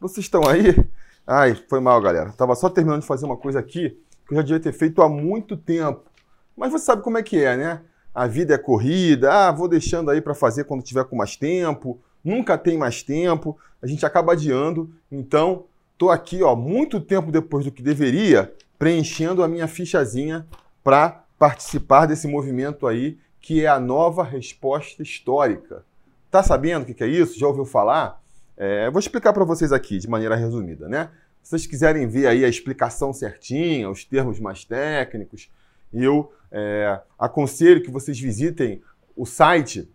Vocês estão aí? Ai, foi mal, galera. Tava só terminando de fazer uma coisa aqui que eu já devia ter feito há muito tempo. Mas você sabe como é que é, né? A vida é corrida, ah, vou deixando aí para fazer quando tiver com mais tempo, nunca tem mais tempo, a gente acaba adiando. Então, tô aqui, ó, muito tempo depois do que deveria, preenchendo a minha fichazinha para participar desse movimento aí, que é a nova resposta histórica. Tá sabendo o que é isso? Já ouviu falar? É, vou explicar para vocês aqui de maneira resumida, né? Se vocês quiserem ver aí a explicação certinha, os termos mais técnicos, eu é, aconselho que vocês visitem o site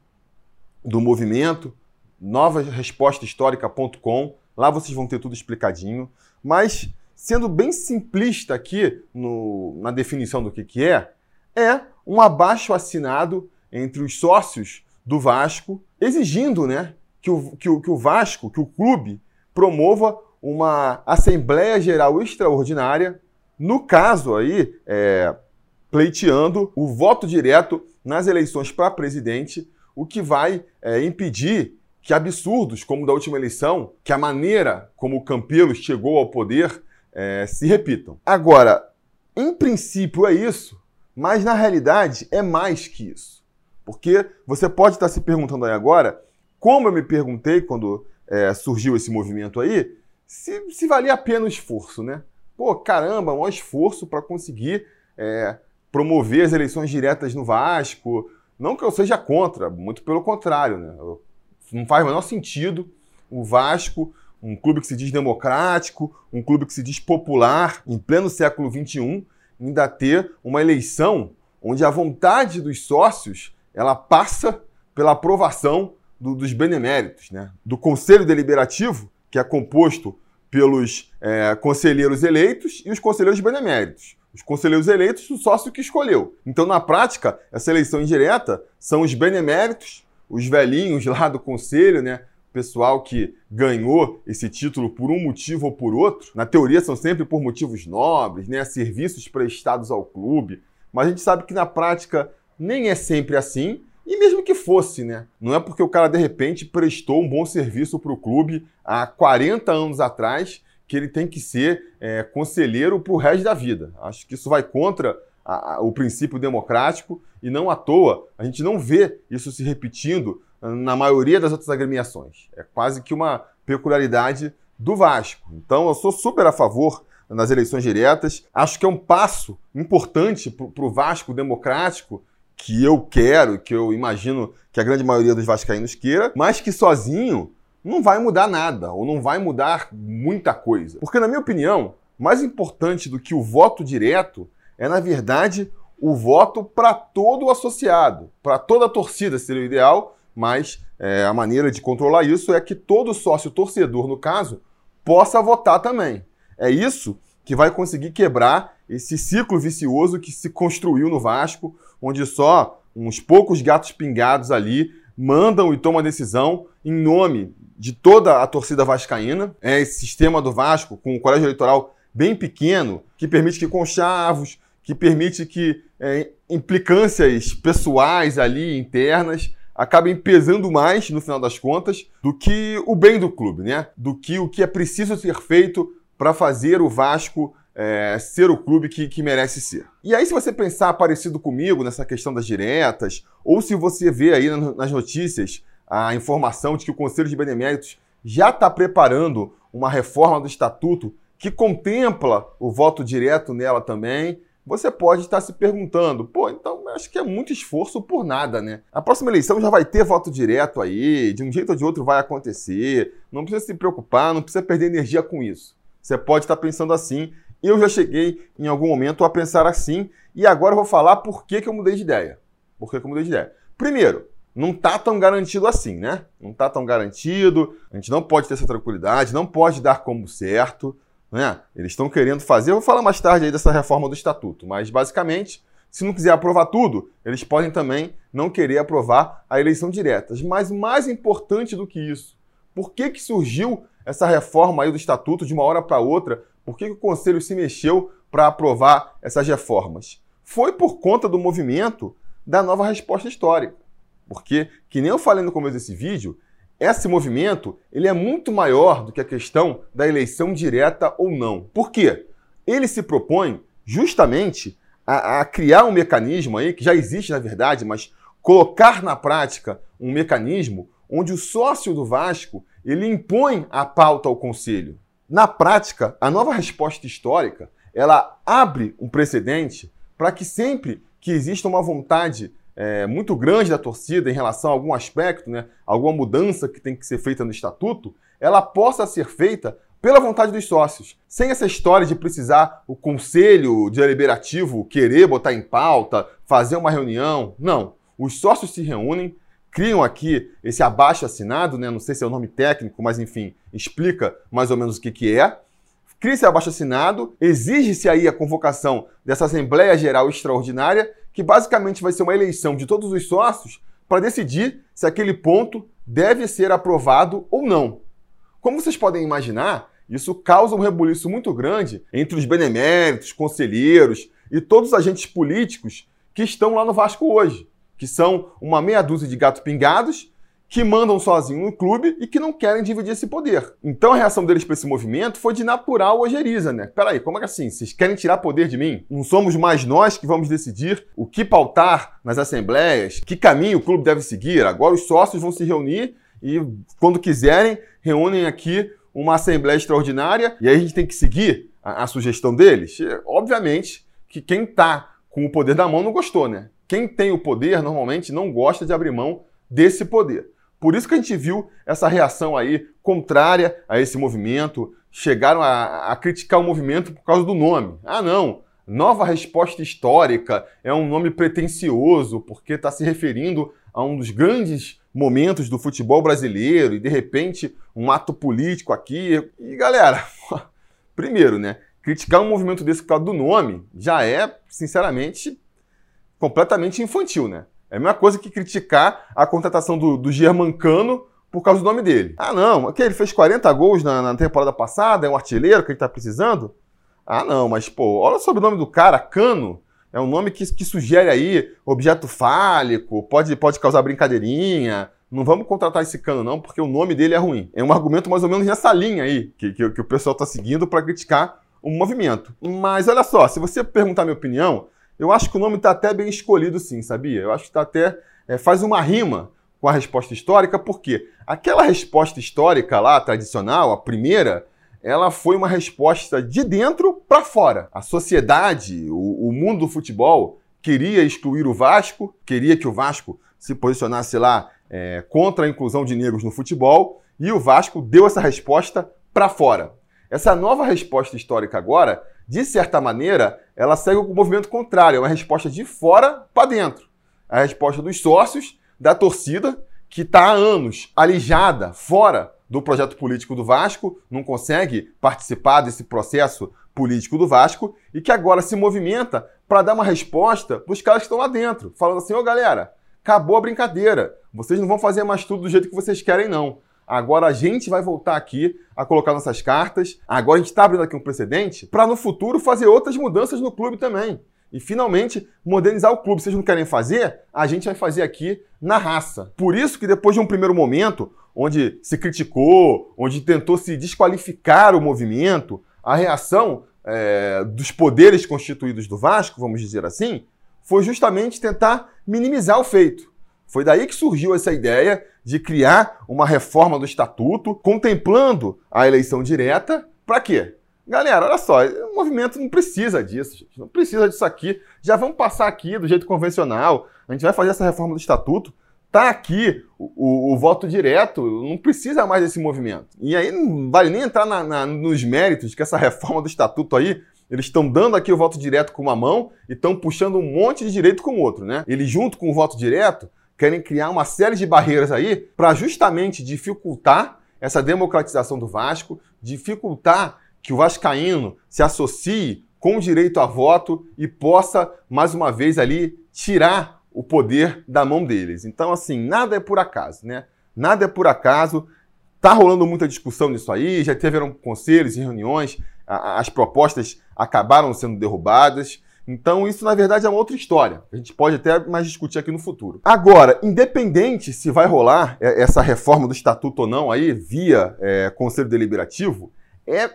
do movimento, novarespostahistórica.com. Lá vocês vão ter tudo explicadinho. Mas, sendo bem simplista aqui no, na definição do que, que é, é um abaixo assinado entre os sócios do Vasco, exigindo né, que, o, que, o, que o Vasco, que o clube, promova uma Assembleia Geral Extraordinária, no caso aí, é, pleiteando o voto direto nas eleições para presidente, o que vai é, impedir que absurdos como da última eleição, que a maneira como o Campelo chegou ao poder, é, se repitam. Agora, em princípio é isso, mas na realidade é mais que isso. Porque você pode estar se perguntando aí agora, como eu me perguntei quando é, surgiu esse movimento aí, se, se valia a pena o esforço, né? Pô, caramba, um esforço para conseguir é, promover as eleições diretas no Vasco. Não que eu seja contra, muito pelo contrário, né? Não faz o menor sentido o Vasco, um clube que se diz democrático, um clube que se diz popular, em pleno século XXI, ainda ter uma eleição onde a vontade dos sócios ela passa pela aprovação do, dos beneméritos, né? do Conselho Deliberativo, que é composto pelos é, conselheiros eleitos e os conselheiros beneméritos. Os conselheiros eleitos, o sócio que escolheu. Então, na prática, essa eleição indireta são os beneméritos, os velhinhos lá do conselho, né? pessoal que ganhou esse título por um motivo ou por outro. Na teoria são sempre por motivos nobres, né? Serviços prestados ao clube. Mas a gente sabe que na prática nem é sempre assim. E mesmo que fosse, né? Não é porque o cara de repente prestou um bom serviço para o clube há 40 anos atrás que ele tem que ser é, conselheiro para o resto da vida. Acho que isso vai contra a, a, o princípio democrático e não à toa a gente não vê isso se repetindo na maioria das outras agremiações. É quase que uma peculiaridade do Vasco. Então eu sou super a favor das eleições diretas. Acho que é um passo importante para o Vasco democrático que eu quero, que eu imagino que a grande maioria dos vascaínos queira, mas que sozinho não vai mudar nada ou não vai mudar muita coisa. Porque na minha opinião, mais importante do que o voto direto é na verdade o voto para todo o associado, para toda a torcida seria o ideal, mas é, a maneira de controlar isso é que todo sócio torcedor, no caso, possa votar também. É isso que vai conseguir quebrar esse ciclo vicioso que se construiu no Vasco, onde só uns poucos gatos pingados ali mandam e tomam a decisão em nome de toda a torcida vascaína. É esse sistema do Vasco com o colégio eleitoral bem pequeno, que permite que conchavos, que permite que é, implicâncias pessoais ali, internas, acabem pesando mais, no final das contas, do que o bem do clube, né? Do que o que é preciso ser feito para fazer o Vasco é, ser o clube que, que merece ser. E aí, se você pensar parecido comigo nessa questão das diretas, ou se você vê aí nas notícias a informação de que o Conselho de Beneméritos já está preparando uma reforma do estatuto que contempla o voto direto nela também, você pode estar se perguntando, pô, então acho que é muito esforço por nada, né? A próxima eleição já vai ter voto direto aí, de um jeito ou de outro vai acontecer, não precisa se preocupar, não precisa perder energia com isso. Você pode estar pensando assim, eu já cheguei em algum momento a pensar assim, e agora eu vou falar por que, que eu mudei de ideia. Por que, que eu mudei de ideia? Primeiro, não está tão garantido assim, né? Não está tão garantido, a gente não pode ter essa tranquilidade, não pode dar como certo. Né? Eles estão querendo fazer, eu vou falar mais tarde aí dessa reforma do estatuto, mas basicamente, se não quiser aprovar tudo, eles podem também não querer aprovar a eleição direta. Mas mais importante do que isso, por que, que surgiu essa reforma aí do estatuto de uma hora para outra? Por que, que o Conselho se mexeu para aprovar essas reformas? Foi por conta do movimento da nova resposta histórica. Porque, que nem eu falei no começo desse vídeo, esse movimento ele é muito maior do que a questão da eleição direta ou não. Por quê? Ele se propõe justamente a, a criar um mecanismo aí, que já existe na verdade, mas colocar na prática um mecanismo onde o sócio do Vasco ele impõe a pauta ao conselho. Na prática, a nova resposta histórica ela abre um precedente para que sempre que exista uma vontade é, muito grande da torcida em relação a algum aspecto, né, alguma mudança que tem que ser feita no estatuto, ela possa ser feita pela vontade dos sócios, sem essa história de precisar o conselho deliberativo querer botar em pauta, fazer uma reunião. Não. Os sócios se reúnem, criam aqui esse abaixo assinado, né? não sei se é o nome técnico, mas enfim, explica mais ou menos o que, que é. Cria-se abaixo assinado, exige-se aí a convocação dessa Assembleia Geral Extraordinária, que basicamente vai ser uma eleição de todos os sócios para decidir se aquele ponto deve ser aprovado ou não. Como vocês podem imaginar, isso causa um rebuliço muito grande entre os beneméritos, conselheiros e todos os agentes políticos que estão lá no Vasco hoje, que são uma meia dúzia de gato pingados que mandam sozinho no clube e que não querem dividir esse poder. Então a reação deles para esse movimento foi de natural ojeriza, né? Peraí, como é que assim? Vocês querem tirar poder de mim? Não somos mais nós que vamos decidir o que pautar nas assembleias, que caminho o clube deve seguir. Agora os sócios vão se reunir e, quando quiserem, reúnem aqui uma assembleia extraordinária e aí a gente tem que seguir a, a sugestão deles? Obviamente que quem está com o poder da mão não gostou, né? Quem tem o poder normalmente não gosta de abrir mão desse poder. Por isso que a gente viu essa reação aí contrária a esse movimento. Chegaram a, a criticar o movimento por causa do nome. Ah, não, Nova Resposta Histórica é um nome pretensioso porque está se referindo a um dos grandes momentos do futebol brasileiro e de repente um ato político aqui. E galera, primeiro, né? Criticar um movimento desse por causa do nome já é, sinceramente, completamente infantil, né? É a mesma coisa que criticar a contratação do, do Germancano por causa do nome dele. Ah, não, que ele fez 40 gols na, na temporada passada, é um artilheiro que gente tá precisando? Ah, não, mas pô, olha sobre o nome do cara, Cano. É um nome que, que sugere aí objeto fálico, pode, pode causar brincadeirinha. Não vamos contratar esse cano, não, porque o nome dele é ruim. É um argumento mais ou menos nessa linha aí, que, que, que o pessoal está seguindo para criticar o movimento. Mas olha só, se você perguntar minha opinião, eu acho que o nome está até bem escolhido, sim, sabia? Eu acho que está até. É, faz uma rima com a resposta histórica, porque aquela resposta histórica lá, tradicional, a primeira, ela foi uma resposta de dentro para fora. A sociedade, o, o, mundo do futebol, queria excluir o Vasco, queria que o Vasco se posicionasse lá é, contra a inclusão de negros no futebol, e o Vasco deu essa resposta para fora. Essa nova resposta histórica agora, de certa maneira, ela segue o movimento contrário, é uma resposta de fora para dentro. A resposta dos sócios, da torcida, que está há anos alijada, fora do projeto político do Vasco, não consegue participar desse processo político do Vasco e que agora se movimenta para dar uma resposta para os caras que estão lá dentro, falando assim: ô oh, galera, acabou a brincadeira, vocês não vão fazer mais tudo do jeito que vocês querem, não. Agora a gente vai voltar aqui a colocar nossas cartas. Agora a gente está abrindo aqui um precedente para no futuro fazer outras mudanças no clube também. E finalmente modernizar o clube. Vocês não querem fazer? A gente vai fazer aqui na raça. Por isso que depois de um primeiro momento, onde se criticou, onde tentou se desqualificar o movimento, a reação é, dos poderes constituídos do Vasco, vamos dizer assim, foi justamente tentar minimizar o feito. Foi daí que surgiu essa ideia de criar uma reforma do estatuto, contemplando a eleição direta. Para quê? Galera, olha só, o movimento não precisa disso, gente. Não precisa disso aqui. Já vamos passar aqui do jeito convencional. A gente vai fazer essa reforma do estatuto Tá aqui o, o, o, voto direto, não precisa mais desse movimento. E aí não vale nem entrar na, na, nos méritos que essa reforma do estatuto aí, eles estão dando aqui o voto direto com uma mão e estão puxando um monte de direito com o outro, né? Eles, junto com o voto direto, querem criar uma série de barreiras aí para justamente dificultar essa democratização do Vasco, dificultar que o Vascaíno se associe com direito a voto e possa, mais uma vez, ali tirar o poder da mão deles. Então, assim, nada é por acaso, né? Nada é por acaso. Tá rolando muita discussão nisso aí, já tiveram conselhos e reuniões, as propostas acabaram sendo derrubadas. Então, isso na verdade é uma outra história. A gente pode até mais discutir aqui no futuro. Agora, independente se vai rolar é, essa reforma do estatuto ou não, aí, via é, Conselho Deliberativo, é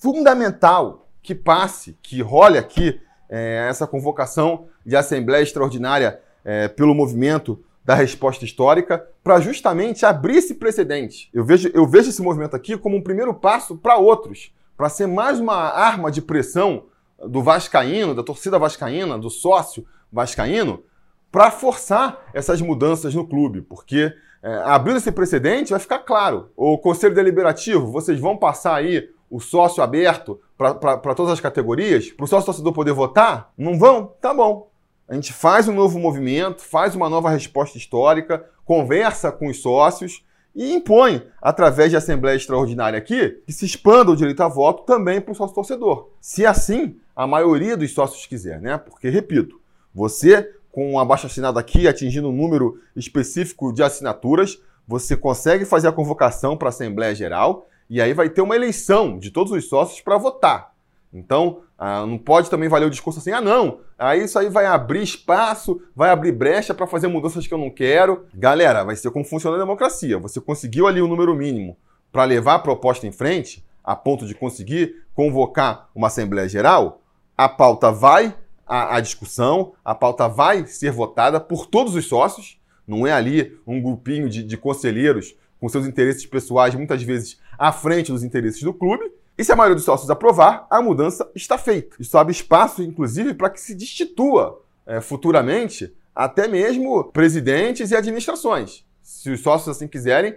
fundamental que passe, que role aqui é, essa convocação de Assembleia Extraordinária é, pelo movimento da resposta histórica para justamente abrir esse precedente. Eu vejo, eu vejo esse movimento aqui como um primeiro passo para outros, para ser mais uma arma de pressão do Vascaíno, da torcida Vascaína, do sócio Vascaíno, para forçar essas mudanças no clube, porque é, abrindo esse precedente vai ficar claro. O Conselho Deliberativo, vocês vão passar aí o sócio aberto para todas as categorias, para o sócio torcedor poder votar? Não vão? Tá bom. A gente faz um novo movimento, faz uma nova resposta histórica, conversa com os sócios e impõe, através de assembleia extraordinária aqui, que se expanda o direito a voto também para o sócio torcedor. Se assim a maioria dos sócios quiser, né? Porque, repito, você, com um abaixo assinado aqui, atingindo um número específico de assinaturas, você consegue fazer a convocação para a Assembleia Geral e aí vai ter uma eleição de todos os sócios para votar. Então, ah, não pode também valer o discurso assim, ah, não, aí isso aí vai abrir espaço, vai abrir brecha para fazer mudanças que eu não quero. Galera, vai ser como funciona a democracia. Você conseguiu ali o um número mínimo para levar a proposta em frente, a ponto de conseguir convocar uma Assembleia Geral, a pauta vai à, discussão, a pauta vai ser votada por todos os sócios, não é ali um grupinho de, de conselheiros com seus interesses pessoais, muitas vezes à frente dos interesses do clube. E se a maioria dos sócios aprovar, a mudança está feita. Isso abre espaço, inclusive, para que se destitua é, futuramente até mesmo presidentes e administrações. Se os sócios assim quiserem,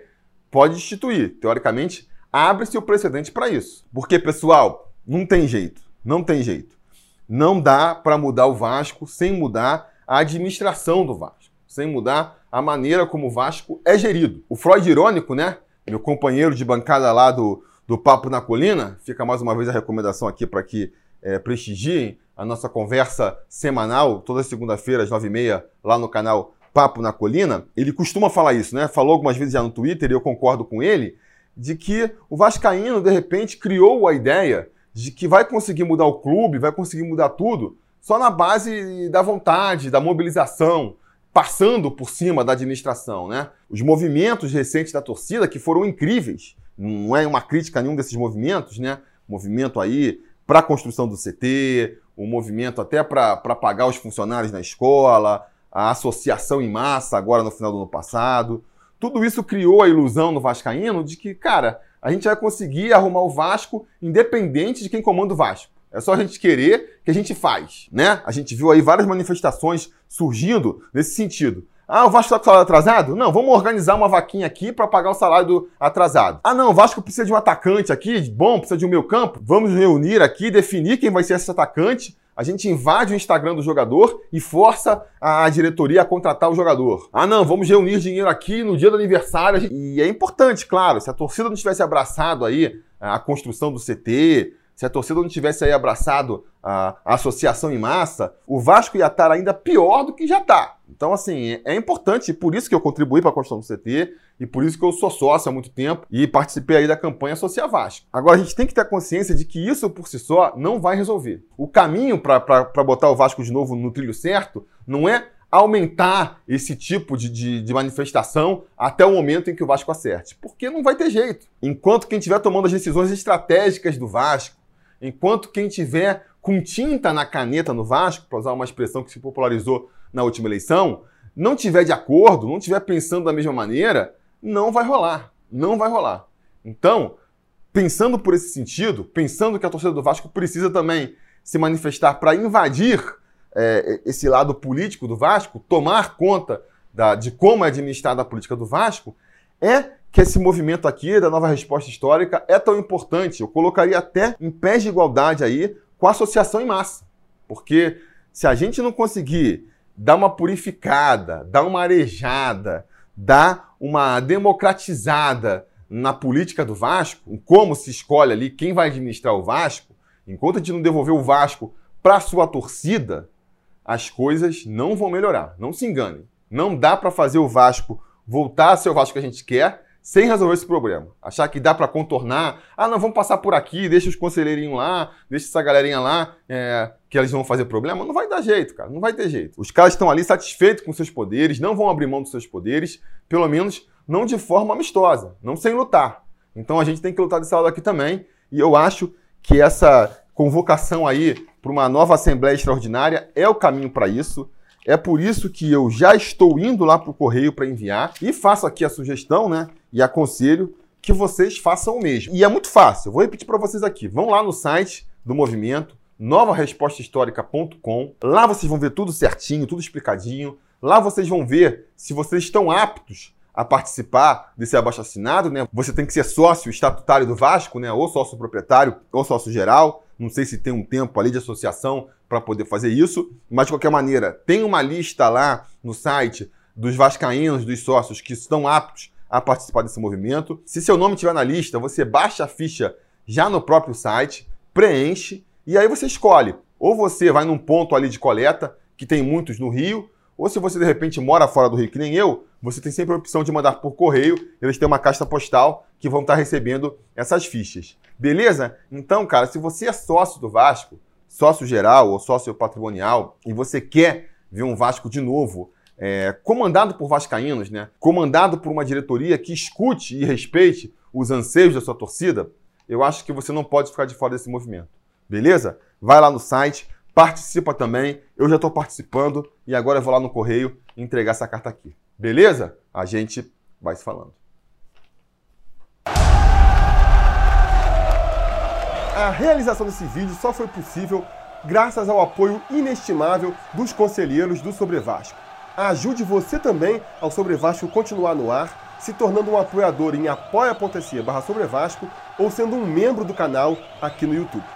pode destituir. Teoricamente, abre-se o precedente para isso. Porque, pessoal, não tem jeito. Não tem jeito. Não dá para mudar o Vasco sem mudar a administração do Vasco, sem mudar a maneira como o Vasco é gerido. O Freud irônico, né? Meu companheiro de bancada lá do, do Papo na Colina. Fica mais uma vez a recomendação aqui para que é, prestigiem a nossa conversa semanal, toda segunda-feira, às nove e meia, lá no canal Papo na Colina. Ele costuma falar isso, né? Falou algumas vezes já no Twitter e eu concordo com ele, de que o Vascaíno, de repente, criou a ideia de que vai conseguir mudar o clube, vai conseguir mudar tudo, só na base da vontade, da mobilização, passando por cima da administração, né? Os movimentos recentes da torcida que foram incríveis, não é uma crítica a nenhum desses movimentos, né? Movimento aí para a construção do CT, o um movimento até para pagar os funcionários na escola, a associação em massa agora no final do ano passado. Tudo isso criou a ilusão no Vascaíno de que, cara, a gente vai conseguir arrumar o Vasco independente de quem comanda o Vasco. É só a gente querer que a gente faz, né? A gente viu aí várias manifestações surgindo nesse sentido. Ah, o Vasco está com salário atrasado? Não, vamos organizar uma vaquinha aqui para pagar o salário do atrasado. Ah, não, o Vasco precisa de um atacante aqui, bom, precisa de um meio campo. Vamos reunir aqui, definir quem vai ser esse atacante. A gente invade o Instagram do jogador e força a diretoria a contratar o jogador. Ah, não, vamos reunir dinheiro aqui no dia do aniversário. E é importante, claro, se a torcida não tivesse abraçado aí a construção do CT, se a torcida não tivesse aí abraçado a, a associação em massa, o Vasco ia estar ainda pior do que já está. Então, assim, é importante, e por isso que eu contribuí para a construção do CT, e por isso que eu sou sócio há muito tempo e participei aí da campanha Associar Vasco. Agora, a gente tem que ter consciência de que isso por si só não vai resolver. O caminho para botar o Vasco de novo no trilho certo não é aumentar esse tipo de, de, de, manifestação até o momento em que o Vasco acerte. Porque não vai ter jeito. Enquanto quem estiver tomando as decisões estratégicas do Vasco, enquanto quem tiver com tinta na caneta no Vasco, para usar uma expressão que se popularizou na última eleição, não tiver de acordo, não tiver pensando da mesma maneira, não vai rolar. Não vai rolar. Então, pensando por esse sentido, pensando que a torcida do Vasco precisa também se manifestar para invadir é, esse lado político do Vasco, tomar conta da, de como é administrada a política do Vasco, é que esse movimento aqui da nova resposta histórica é tão importante. Eu colocaria até em pés de igualdade aí com a associação em massa. Porque se a gente não conseguir dar uma purificada, dar uma arejada, dar uma democratizada na política do Vasco, como se escolhe ali quem vai administrar o Vasco, enquanto a gente não devolver o Vasco para sua torcida, as coisas não vão melhorar. Não se engane. Não dá para fazer o Vasco voltar a ser o Vasco que a gente quer sem resolver esse problema. Achar que dá para contornar. Ah, não, vamos passar por aqui, deixa os conselheirinhos lá, deixa essa galerinha lá, é, que eles vão fazer problema. Não vai dar jeito, cara. Não vai ter jeito. Os caras estão ali satisfeitos com seus poderes, não vão abrir mão dos seus poderes, pelo menos não de forma amistosa, não sem lutar. Então a gente tem que lutar desse lado aqui também. E eu acho que essa convocação aí para uma nova Assembleia Extraordinária é o caminho para isso. É por isso que eu já estou indo lá para o correio para enviar e faço aqui a sugestão, né? E aconselho que vocês façam o mesmo. E é muito fácil, eu vou repetir para vocês aqui. Vão lá no site do movimento, novarespostahistórica.com. Lá vocês vão ver tudo certinho, tudo explicadinho. Lá vocês vão ver se vocês estão aptos a participar desse abaixo assinado, né? Você tem que ser sócio estatutário do Vasco, né? Ou sócio proprietário, ou sócio geral. Não sei se tem um tempo ali de associação para poder fazer isso, mas de qualquer maneira, tem uma lista lá no site dos vascaínos, dos sócios que estão aptos a participar desse movimento. Se seu nome estiver na lista, você baixa a ficha já no próprio site, preenche e aí você escolhe. Ou você vai num ponto ali de coleta, que tem muitos no Rio, ou se você de repente mora fora do Rio, que nem eu, você tem sempre a opção de mandar por correio. Eles têm uma caixa postal que vão estar recebendo essas fichas. Beleza? Então, cara, se você é sócio do Vasco, sócio geral ou sócio patrimonial, e você quer ver um Vasco de novo, é, comandado por vascaínos, né? comandado por uma diretoria que escute e respeite os anseios da sua torcida, eu acho que você não pode ficar de fora desse movimento. Beleza? Vai lá no site, participa também. Eu já estou participando e agora eu vou lá no correio entregar essa carta aqui. Beleza? A gente vai se falando. A realização desse vídeo só foi possível graças ao apoio inestimável dos conselheiros do Sobre Vasco. Ajude você também ao Sobre Vasco continuar no ar, se tornando um apoiador em apoia.se barra Sobre Vasco ou sendo um membro do canal aqui no YouTube.